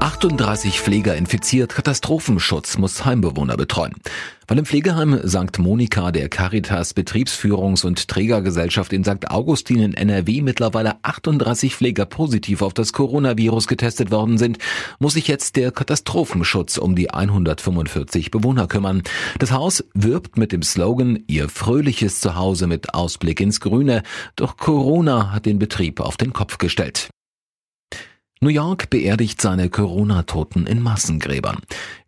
38 Pfleger infiziert, Katastrophenschutz muss Heimbewohner betreuen. Weil im Pflegeheim St. Monika der Caritas Betriebsführungs- und Trägergesellschaft in St. Augustin in NRW mittlerweile 38 Pfleger positiv auf das Coronavirus getestet worden sind, muss sich jetzt der Katastrophenschutz um die 145 Bewohner kümmern. Das Haus wirbt mit dem Slogan Ihr fröhliches Zuhause mit Ausblick ins Grüne, doch Corona hat den Betrieb auf den Kopf gestellt. New York beerdigt seine Corona-Toten in Massengräbern.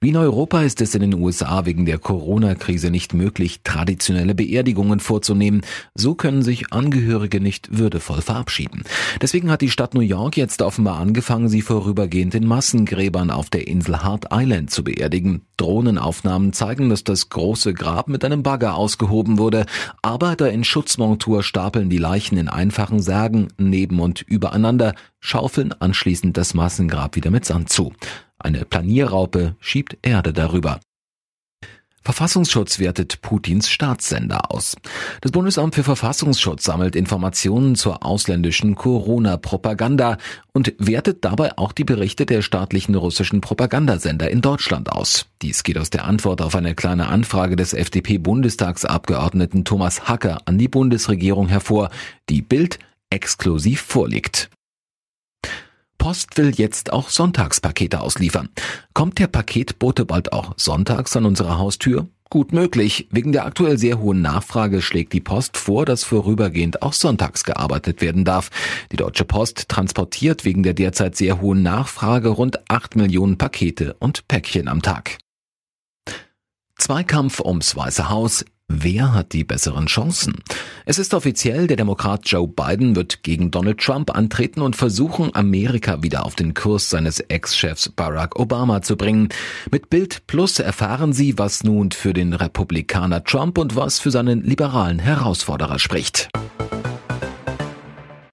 Wie in Europa ist es in den USA wegen der Corona-Krise nicht möglich, traditionelle Beerdigungen vorzunehmen. So können sich Angehörige nicht würdevoll verabschieden. Deswegen hat die Stadt New York jetzt offenbar angefangen, sie vorübergehend in Massengräbern auf der Insel Hart Island zu beerdigen. Drohnenaufnahmen zeigen, dass das große Grab mit einem Bagger ausgehoben wurde. Arbeiter in Schutzmontur stapeln die Leichen in einfachen Särgen neben und übereinander schaufeln anschließend das Massengrab wieder mit Sand zu. Eine Planierraupe schiebt Erde darüber. Verfassungsschutz wertet Putins Staatssender aus. Das Bundesamt für Verfassungsschutz sammelt Informationen zur ausländischen Corona-Propaganda und wertet dabei auch die Berichte der staatlichen russischen Propagandasender in Deutschland aus. Dies geht aus der Antwort auf eine kleine Anfrage des FDP-Bundestagsabgeordneten Thomas Hacker an die Bundesregierung hervor, die Bild exklusiv vorliegt. Post will jetzt auch Sonntagspakete ausliefern. Kommt der Paketbote bald auch sonntags an unsere Haustür? Gut möglich. Wegen der aktuell sehr hohen Nachfrage schlägt die Post vor, dass vorübergehend auch sonntags gearbeitet werden darf. Die Deutsche Post transportiert wegen der derzeit sehr hohen Nachfrage rund 8 Millionen Pakete und Päckchen am Tag. Zweikampf ums Weiße Haus. Wer hat die besseren Chancen? Es ist offiziell, der Demokrat Joe Biden wird gegen Donald Trump antreten und versuchen, Amerika wieder auf den Kurs seines Ex-Chefs Barack Obama zu bringen. Mit Bild Plus erfahren Sie, was nun für den Republikaner Trump und was für seinen liberalen Herausforderer spricht.